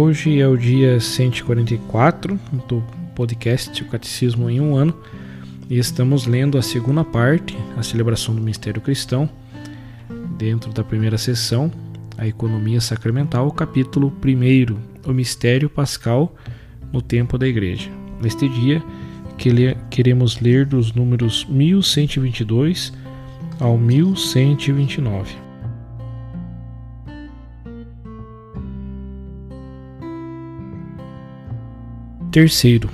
Hoje é o dia 144 do podcast O Catecismo em um Ano e estamos lendo a segunda parte, a celebração do mistério cristão, dentro da primeira sessão, a economia sacramental, capítulo 1, o mistério pascal no tempo da igreja. Neste dia, queremos ler dos números 1122 ao 1129. Terceiro,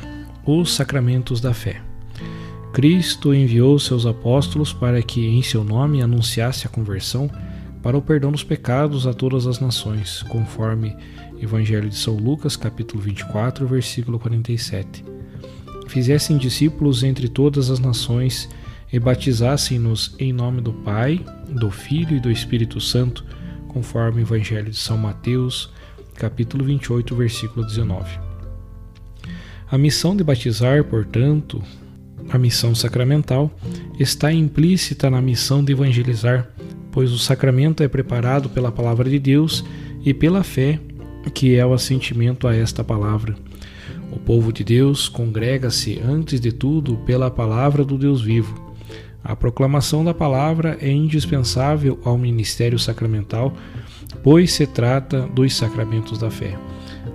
os sacramentos da fé. Cristo enviou seus apóstolos para que, em seu nome, anunciasse a conversão para o perdão dos pecados a todas as nações, conforme Evangelho de São Lucas, capítulo 24, versículo 47. Fizessem discípulos entre todas as nações e batizassem-nos em nome do Pai, do Filho e do Espírito Santo, conforme Evangelho de São Mateus, capítulo 28, versículo 19. A missão de batizar, portanto, a missão sacramental, está implícita na missão de evangelizar, pois o sacramento é preparado pela palavra de Deus e pela fé, que é o assentimento a esta palavra. O povo de Deus congrega-se, antes de tudo, pela palavra do Deus vivo. A proclamação da palavra é indispensável ao ministério sacramental, pois se trata dos sacramentos da fé,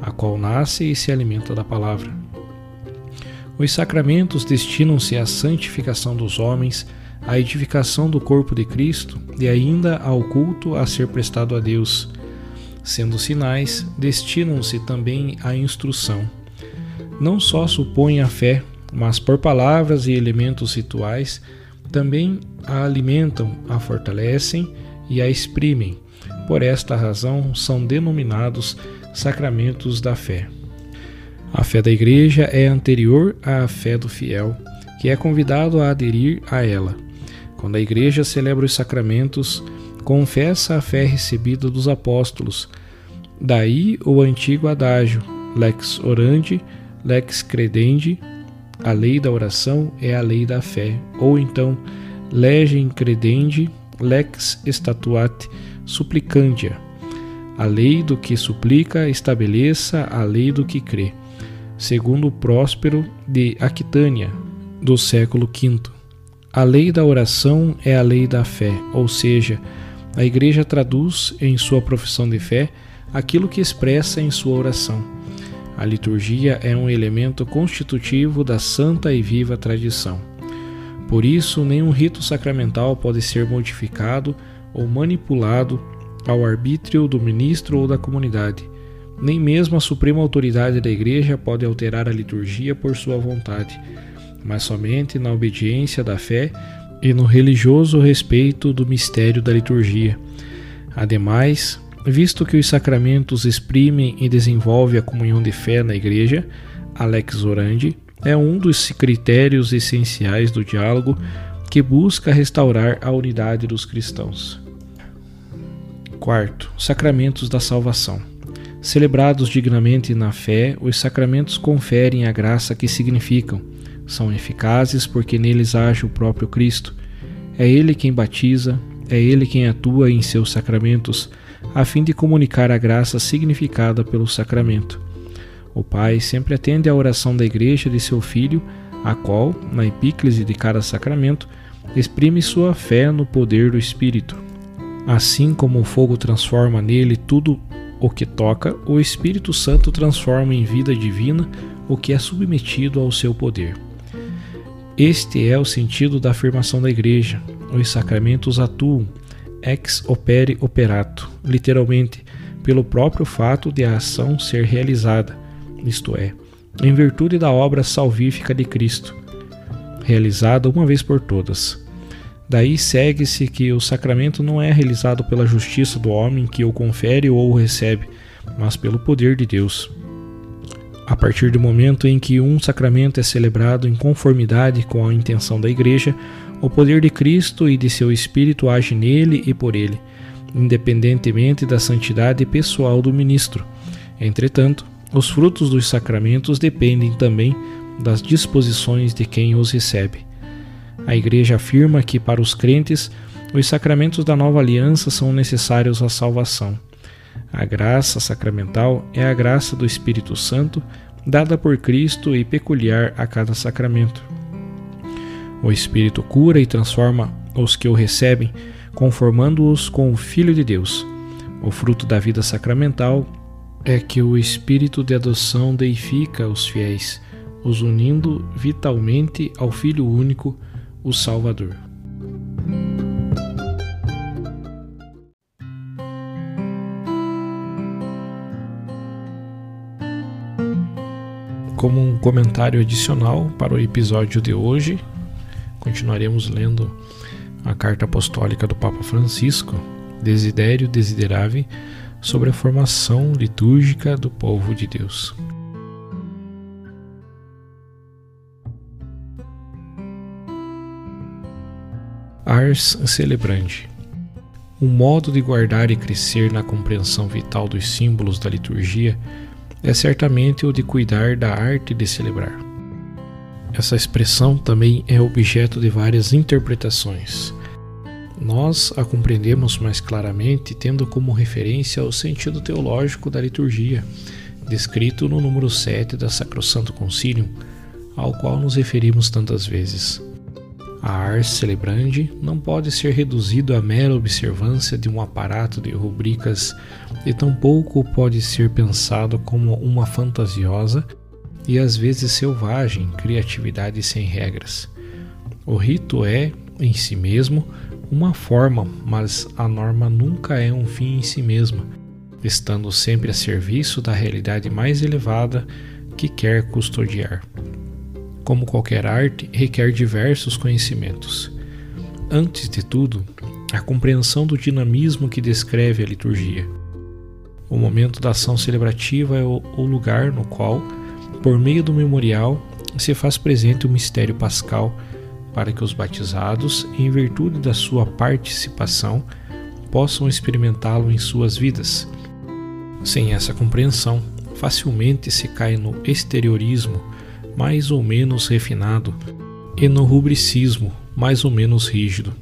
a qual nasce e se alimenta da palavra. Os sacramentos destinam-se à santificação dos homens, à edificação do corpo de Cristo e ainda ao culto a ser prestado a Deus. Sendo sinais, destinam-se também à instrução. Não só supõem a fé, mas por palavras e elementos rituais, também a alimentam, a fortalecem e a exprimem. Por esta razão, são denominados sacramentos da fé. A fé da Igreja é anterior à fé do fiel, que é convidado a aderir a ela. Quando a Igreja celebra os sacramentos, confessa a fé recebida dos apóstolos. Daí o antigo adágio, lex orandi, lex credendi, a lei da oração é a lei da fé, ou então legem credendi, lex statuat supplicandia. A lei do que suplica estabeleça a lei do que crê segundo Próspero de Aquitânia, do século V. A lei da oração é a lei da fé, ou seja, a Igreja traduz em sua profissão de fé aquilo que expressa em sua oração. A liturgia é um elemento constitutivo da santa e viva tradição. Por isso, nenhum rito sacramental pode ser modificado ou manipulado ao arbítrio do ministro ou da comunidade nem mesmo a suprema autoridade da Igreja pode alterar a liturgia por sua vontade, mas somente na obediência da fé e no religioso respeito do mistério da liturgia. Ademais, visto que os sacramentos exprimem e desenvolvem a comunhão de fé na Igreja, Alex Orandi é um dos critérios essenciais do diálogo que busca restaurar a unidade dos cristãos. Quarto, sacramentos da salvação. Celebrados dignamente na fé, os sacramentos conferem a graça que significam. São eficazes porque neles age o próprio Cristo. É Ele quem batiza, é Ele quem atua em seus sacramentos, a fim de comunicar a graça significada pelo sacramento. O Pai sempre atende à oração da Igreja de seu Filho, a qual, na epíclise de cada sacramento, exprime sua fé no poder do Espírito. Assim como o fogo transforma nele tudo o que toca, o Espírito Santo transforma em vida divina o que é submetido ao seu poder. Este é o sentido da afirmação da Igreja. Os sacramentos atuam ex opere operato, literalmente, pelo próprio fato de a ação ser realizada, isto é, em virtude da obra salvífica de Cristo, realizada uma vez por todas. Daí segue-se que o sacramento não é realizado pela justiça do homem que o confere ou o recebe, mas pelo poder de Deus. A partir do momento em que um sacramento é celebrado em conformidade com a intenção da Igreja, o poder de Cristo e de seu Espírito age nele e por ele, independentemente da santidade pessoal do ministro. Entretanto, os frutos dos sacramentos dependem também das disposições de quem os recebe. A Igreja afirma que, para os crentes, os sacramentos da nova aliança são necessários à salvação. A graça sacramental é a graça do Espírito Santo, dada por Cristo e peculiar a cada sacramento. O Espírito cura e transforma os que o recebem, conformando-os com o Filho de Deus. O fruto da vida sacramental é que o espírito de adoção deifica os fiéis, os unindo vitalmente ao Filho único, o Salvador. Como um comentário adicional para o episódio de hoje, continuaremos lendo a carta apostólica do Papa Francisco, Desidério Desiderave, sobre a formação litúrgica do povo de Deus. Ars Celebrandi um modo de guardar e crescer na compreensão vital dos símbolos da liturgia é certamente o de cuidar da arte de celebrar. Essa expressão também é objeto de várias interpretações. Nós a compreendemos mais claramente tendo como referência o sentido teológico da liturgia, descrito no número 7 da Sacrosanto Concilium, ao qual nos referimos tantas vezes. A ars celebrandi não pode ser reduzido à mera observância de um aparato de rubricas e tampouco pode ser pensado como uma fantasiosa e às vezes selvagem criatividade sem regras. O rito é, em si mesmo, uma forma, mas a norma nunca é um fim em si mesma, estando sempre a serviço da realidade mais elevada que quer custodiar. Como qualquer arte, requer diversos conhecimentos. Antes de tudo, a compreensão do dinamismo que descreve a liturgia. O momento da ação celebrativa é o lugar no qual, por meio do memorial, se faz presente o mistério pascal para que os batizados, em virtude da sua participação, possam experimentá-lo em suas vidas. Sem essa compreensão, facilmente se cai no exteriorismo mais ou menos refinado e no rubricismo mais ou menos rígido.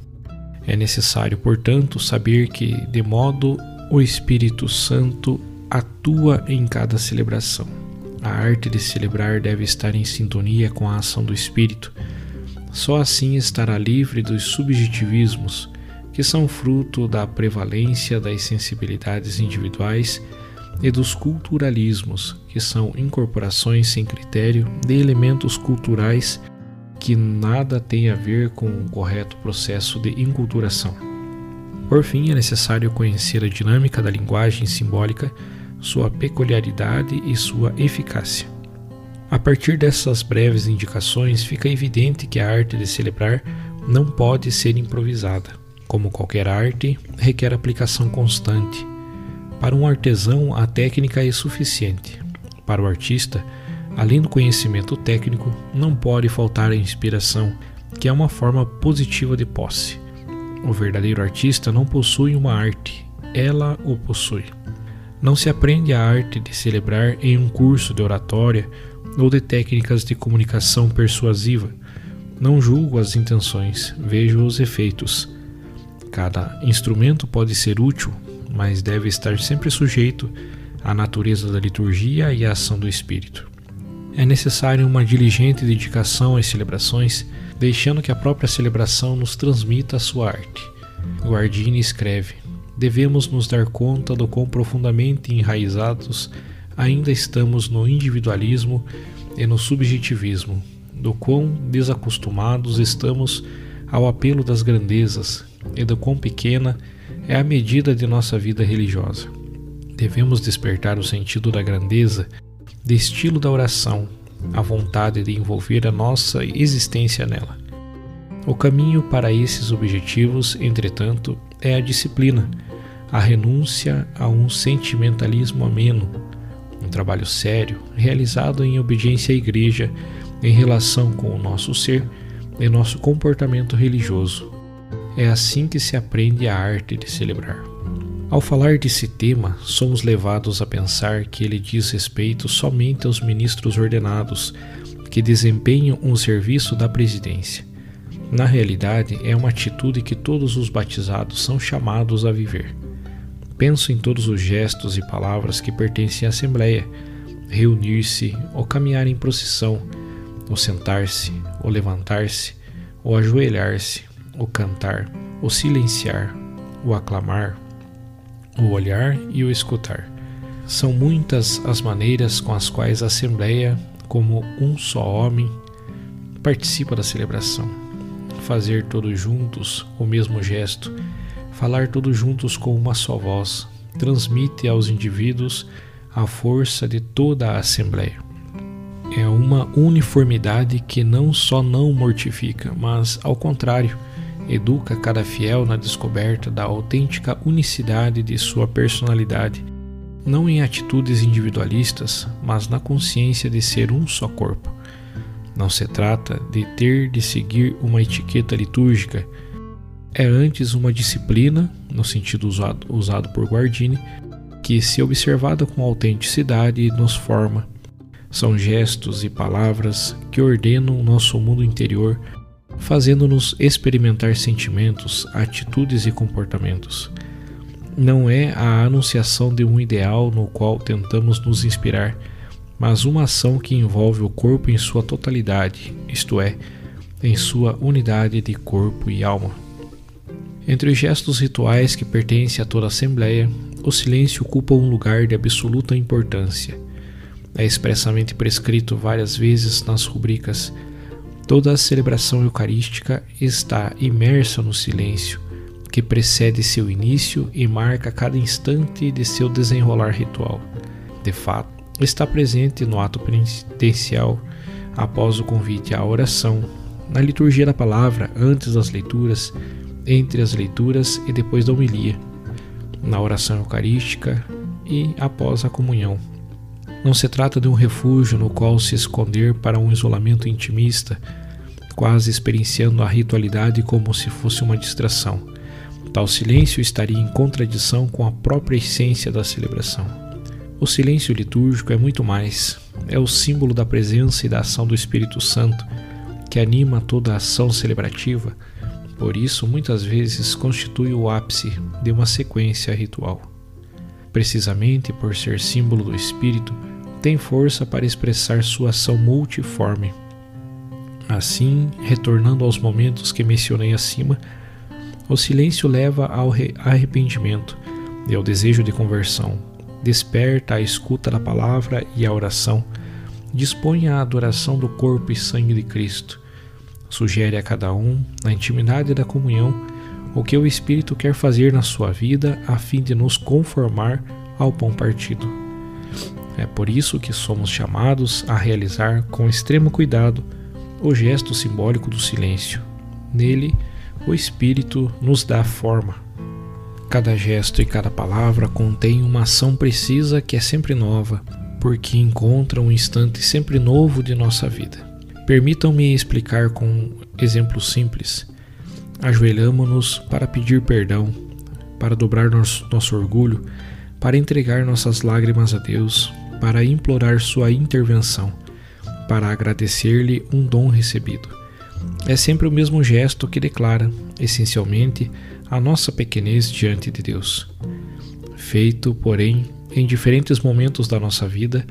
É necessário, portanto, saber que, de modo o Espírito Santo atua em cada celebração. A arte de celebrar deve estar em sintonia com a ação do Espírito só assim estará livre dos subjetivismos, que são fruto da prevalência das sensibilidades individuais e dos culturalismos, que são incorporações sem critério de elementos culturais que nada têm a ver com o correto processo de inculturação. Por fim, é necessário conhecer a dinâmica da linguagem simbólica, sua peculiaridade e sua eficácia. A partir dessas breves indicações, fica evidente que a arte de celebrar não pode ser improvisada. Como qualquer arte, requer aplicação constante. Para um artesão, a técnica é suficiente. Para o artista, além do conhecimento técnico, não pode faltar a inspiração, que é uma forma positiva de posse. O verdadeiro artista não possui uma arte, ela o possui. Não se aprende a arte de celebrar em um curso de oratória ou de técnicas de comunicação persuasiva. Não julgo as intenções, vejo os efeitos. Cada instrumento pode ser útil, mas deve estar sempre sujeito à natureza da liturgia e à ação do Espírito. É necessário uma diligente dedicação às celebrações, deixando que a própria celebração nos transmita a sua arte. Guardini escreve: devemos nos dar conta do quão profundamente enraizados ainda estamos no individualismo e no subjetivismo, do quão desacostumados estamos ao apelo das grandezas e do quão pequena é a medida de nossa vida religiosa. Devemos despertar o sentido da grandeza, de estilo da oração, a vontade de envolver a nossa existência nela. O caminho para esses objetivos, entretanto, é a disciplina, a renúncia a um sentimentalismo ameno, um trabalho sério, realizado em obediência à Igreja em relação com o nosso ser e nosso comportamento religioso. É assim que se aprende a arte de celebrar. Ao falar desse tema, somos levados a pensar que ele diz respeito somente aos ministros ordenados que desempenham um serviço da presidência. Na realidade, é uma atitude que todos os batizados são chamados a viver. Penso em todos os gestos e palavras que pertencem à Assembleia: reunir-se, ou caminhar em procissão, ou sentar-se, ou levantar-se, ou ajoelhar-se, ou cantar, ou silenciar, ou aclamar, o olhar e o escutar. São muitas as maneiras com as quais a Assembleia, como um só homem, participa da celebração. Fazer todos juntos o mesmo gesto, falar todos juntos com uma só voz, transmite aos indivíduos a força de toda a Assembleia. É uma uniformidade que não só não mortifica, mas, ao contrário, educa cada fiel na descoberta da autêntica unicidade de sua personalidade, não em atitudes individualistas, mas na consciência de ser um só corpo. Não se trata de ter de seguir uma etiqueta litúrgica, é antes uma disciplina, no sentido usado, usado por Guardini, que, se observada com autenticidade, nos forma. São gestos e palavras que ordenam nosso mundo interior fazendo-nos experimentar sentimentos, atitudes e comportamentos. Não é a anunciação de um ideal no qual tentamos nos inspirar, mas uma ação que envolve o corpo em sua totalidade, isto é, em sua unidade de corpo e alma. Entre os gestos rituais que pertencem a toda a Assembleia, o silêncio ocupa um lugar de absoluta importância. É expressamente prescrito várias vezes nas rubricas Toda a celebração eucarística está imersa no silêncio que precede seu início e marca cada instante de seu desenrolar ritual. De fato, está presente no ato penitencial após o convite à oração, na liturgia da palavra antes das leituras, entre as leituras e depois da homilia, na oração eucarística e após a comunhão. Não se trata de um refúgio no qual se esconder para um isolamento intimista, quase experienciando a ritualidade como se fosse uma distração. Tal silêncio estaria em contradição com a própria essência da celebração. O silêncio litúrgico é muito mais, é o símbolo da presença e da ação do Espírito Santo, que anima toda a ação celebrativa, por isso muitas vezes constitui o ápice de uma sequência ritual. Precisamente por ser símbolo do Espírito, tem força para expressar sua ação multiforme. Assim, retornando aos momentos que mencionei acima, o silêncio leva ao arrependimento e ao desejo de conversão, desperta a escuta da palavra e a oração, dispõe a adoração do corpo e sangue de Cristo, sugere a cada um, na intimidade da comunhão, o que o Espírito quer fazer na sua vida a fim de nos conformar ao pão partido. É por isso que somos chamados a realizar com extremo cuidado o gesto simbólico do silêncio. Nele, o Espírito nos dá forma. Cada gesto e cada palavra contém uma ação precisa que é sempre nova, porque encontra um instante sempre novo de nossa vida. Permitam-me explicar com um exemplo simples. Ajoelhamo-nos para pedir perdão, para dobrar nosso, nosso orgulho, para entregar nossas lágrimas a Deus, para implorar sua intervenção, para agradecer-lhe um dom recebido. É sempre o mesmo gesto que declara, essencialmente, a nossa pequenez diante de Deus. Feito, porém, em diferentes momentos da nossa vida,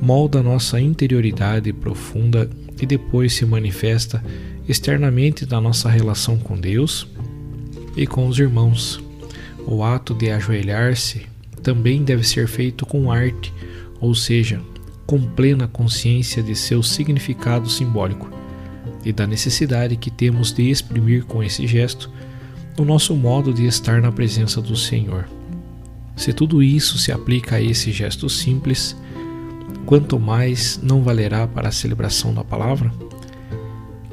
molda nossa interioridade profunda e depois se manifesta externamente na nossa relação com Deus e com os irmãos. O ato de ajoelhar-se também deve ser feito com arte, ou seja, com plena consciência de seu significado simbólico e da necessidade que temos de exprimir com esse gesto o nosso modo de estar na presença do Senhor. Se tudo isso se aplica a esse gesto simples, quanto mais não valerá para a celebração da palavra?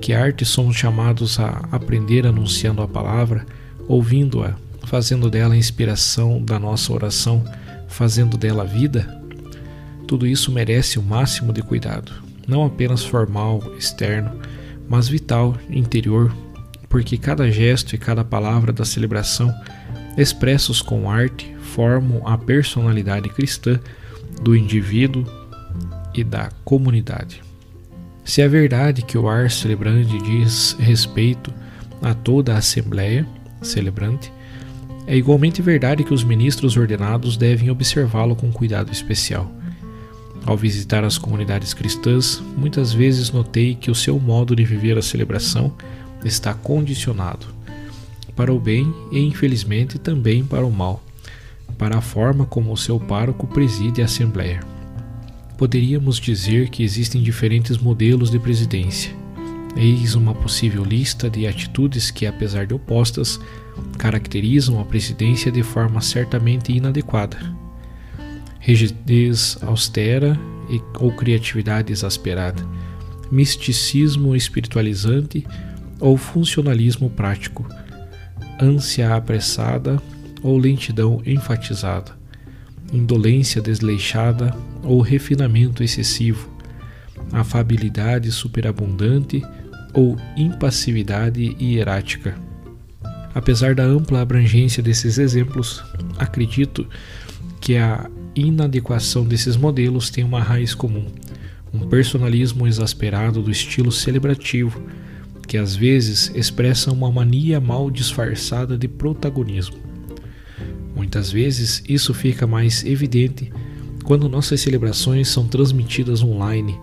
Que arte somos chamados a aprender anunciando a palavra, ouvindo-a, fazendo dela a inspiração da nossa oração, fazendo dela vida? Tudo isso merece o máximo de cuidado, não apenas formal, externo, mas vital, interior, porque cada gesto e cada palavra da celebração, expressos com arte, formam a personalidade cristã do indivíduo e da comunidade. Se é verdade que o ar celebrante diz respeito a toda a Assembleia celebrante, é igualmente verdade que os ministros ordenados devem observá-lo com cuidado especial. Ao visitar as comunidades cristãs, muitas vezes notei que o seu modo de viver a celebração está condicionado para o bem e, infelizmente, também para o mal, para a forma como o seu pároco preside a Assembleia. Poderíamos dizer que existem diferentes modelos de presidência. Eis uma possível lista de atitudes que, apesar de opostas, caracterizam a presidência de forma certamente inadequada. Rigidez austera e, ou criatividade exasperada, misticismo espiritualizante ou funcionalismo prático, ânsia apressada ou lentidão enfatizada, indolência desleixada ou refinamento excessivo, afabilidade superabundante ou impassividade hierática. Apesar da ampla abrangência desses exemplos, acredito que a inadequação desses modelos tem uma raiz comum, um personalismo exasperado do estilo celebrativo que às vezes expressa uma mania mal disfarçada de protagonismo. Muitas vezes isso fica mais evidente quando nossas celebrações são transmitidas online,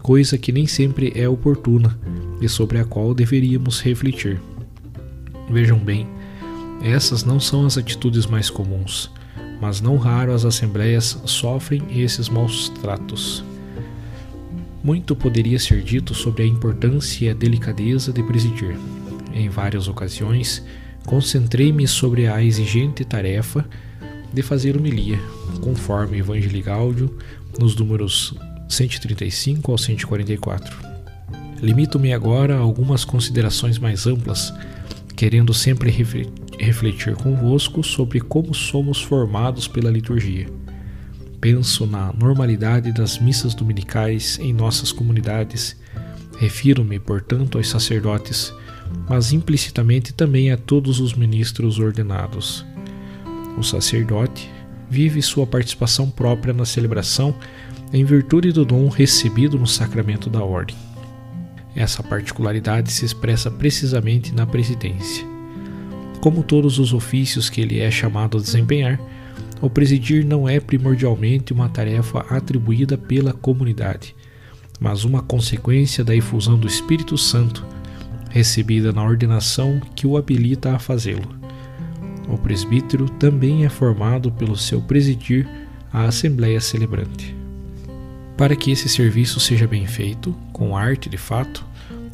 coisa que nem sempre é oportuna e sobre a qual deveríamos refletir. Vejam bem, essas não são as atitudes mais comuns, mas não raro as assembleias sofrem esses maus tratos. Muito poderia ser dito sobre a importância e a delicadeza de presidir. Em várias ocasiões, concentrei-me sobre a exigente tarefa de fazer homilia, conforme Evangelii Gaudium, nos números 135 ao 144. Limito-me agora a algumas considerações mais amplas, querendo sempre refletir convosco sobre como somos formados pela liturgia penso na normalidade das missas dominicais em nossas comunidades. Refiro-me, portanto, aos sacerdotes, mas implicitamente também a todos os ministros ordenados. O sacerdote vive sua participação própria na celebração em virtude do dom recebido no sacramento da ordem. Essa particularidade se expressa precisamente na presidência. Como todos os ofícios que ele é chamado a desempenhar, o presidir não é primordialmente uma tarefa atribuída pela comunidade, mas uma consequência da efusão do Espírito Santo, recebida na ordenação que o habilita a fazê-lo. O presbítero também é formado pelo seu presidir a Assembleia Celebrante. Para que esse serviço seja bem feito, com arte de fato,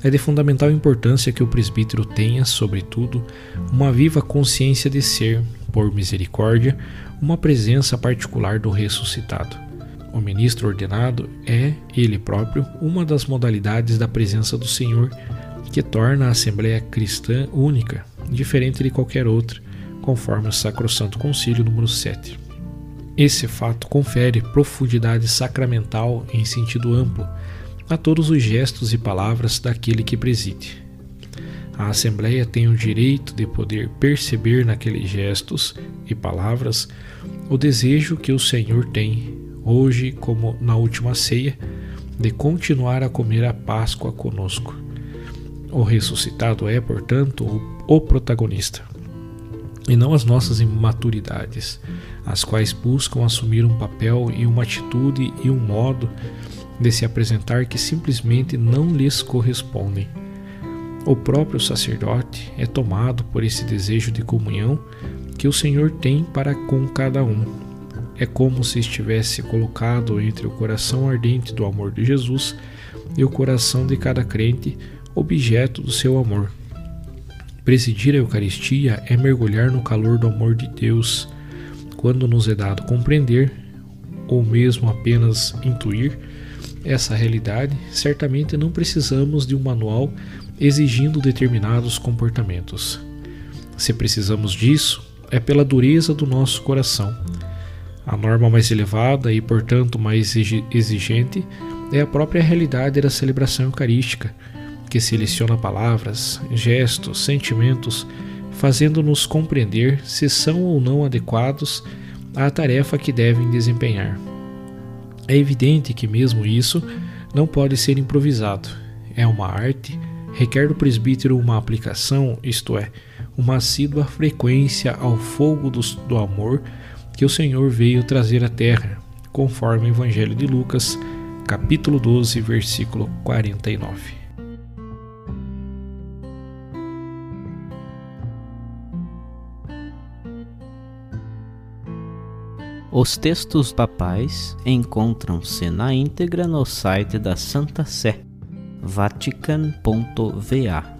é de fundamental importância que o presbítero tenha, sobretudo, uma viva consciência de ser, por misericórdia, uma presença particular do ressuscitado. O ministro ordenado é, ele próprio, uma das modalidades da presença do Senhor que torna a Assembleia Cristã única, diferente de qualquer outra, conforme o Sacrosanto Concílio número 7. Esse fato confere profundidade sacramental em sentido amplo a todos os gestos e palavras daquele que preside. A Assembleia tem o direito de poder perceber naqueles gestos e palavras o desejo que o Senhor tem, hoje como na última ceia, de continuar a comer a Páscoa conosco. O ressuscitado é, portanto, o protagonista, e não as nossas imaturidades, as quais buscam assumir um papel e uma atitude e um modo de se apresentar que simplesmente não lhes correspondem. O próprio sacerdote é tomado por esse desejo de comunhão que o Senhor tem para com cada um. É como se estivesse colocado entre o coração ardente do amor de Jesus e o coração de cada crente, objeto do seu amor. Presidir a Eucaristia é mergulhar no calor do amor de Deus. Quando nos é dado compreender, ou mesmo apenas intuir, essa realidade, certamente não precisamos de um manual exigindo determinados comportamentos. Se precisamos disso, é pela dureza do nosso coração. A norma mais elevada e, portanto, mais exigente é a própria realidade da celebração eucarística que seleciona palavras, gestos, sentimentos, fazendo-nos compreender se são ou não adequados à tarefa que devem desempenhar. É evidente que, mesmo isso, não pode ser improvisado. É uma arte, requer do presbítero uma aplicação, isto é, uma assídua frequência ao fogo do, do amor que o Senhor veio trazer à terra, conforme o Evangelho de Lucas, capítulo 12, versículo 49. Os textos papais encontram-se na íntegra no site da Santa Sé, vatican.va.